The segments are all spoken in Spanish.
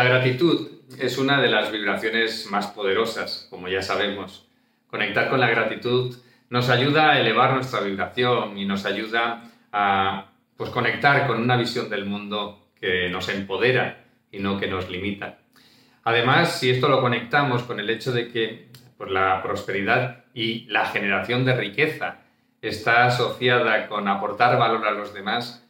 La gratitud es una de las vibraciones más poderosas, como ya sabemos. Conectar con la gratitud nos ayuda a elevar nuestra vibración y nos ayuda a pues, conectar con una visión del mundo que nos empodera y no que nos limita. Además, si esto lo conectamos con el hecho de que pues, la prosperidad y la generación de riqueza está asociada con aportar valor a los demás,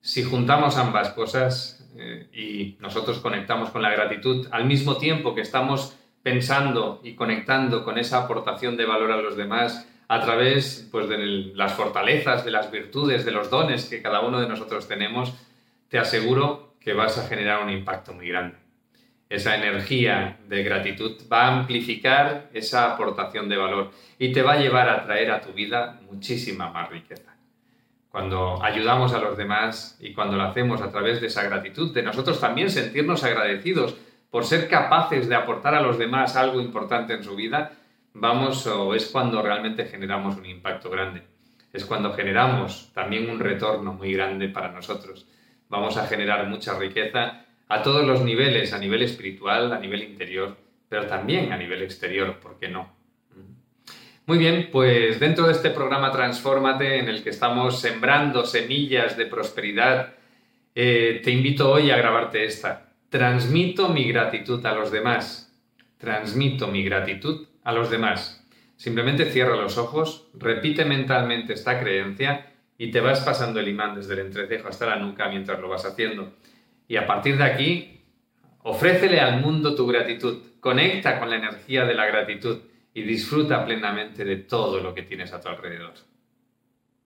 si juntamos ambas cosas, eh, y nosotros conectamos con la gratitud al mismo tiempo que estamos pensando y conectando con esa aportación de valor a los demás a través pues, de las fortalezas, de las virtudes, de los dones que cada uno de nosotros tenemos, te aseguro que vas a generar un impacto muy grande. Esa energía de gratitud va a amplificar esa aportación de valor y te va a llevar a traer a tu vida muchísima más riqueza cuando ayudamos a los demás y cuando lo hacemos a través de esa gratitud, de nosotros también sentirnos agradecidos por ser capaces de aportar a los demás algo importante en su vida, vamos o es cuando realmente generamos un impacto grande. Es cuando generamos también un retorno muy grande para nosotros. Vamos a generar mucha riqueza a todos los niveles, a nivel espiritual, a nivel interior, pero también a nivel exterior, ¿por qué no? Muy bien, pues dentro de este programa Transfórmate, en el que estamos sembrando semillas de prosperidad, eh, te invito hoy a grabarte esta. Transmito mi gratitud a los demás. Transmito mi gratitud a los demás. Simplemente cierra los ojos, repite mentalmente esta creencia y te vas pasando el imán desde el entrecejo hasta la nuca mientras lo vas haciendo. Y a partir de aquí, ofrécele al mundo tu gratitud. Conecta con la energía de la gratitud y disfruta plenamente de todo lo que tienes a tu alrededor.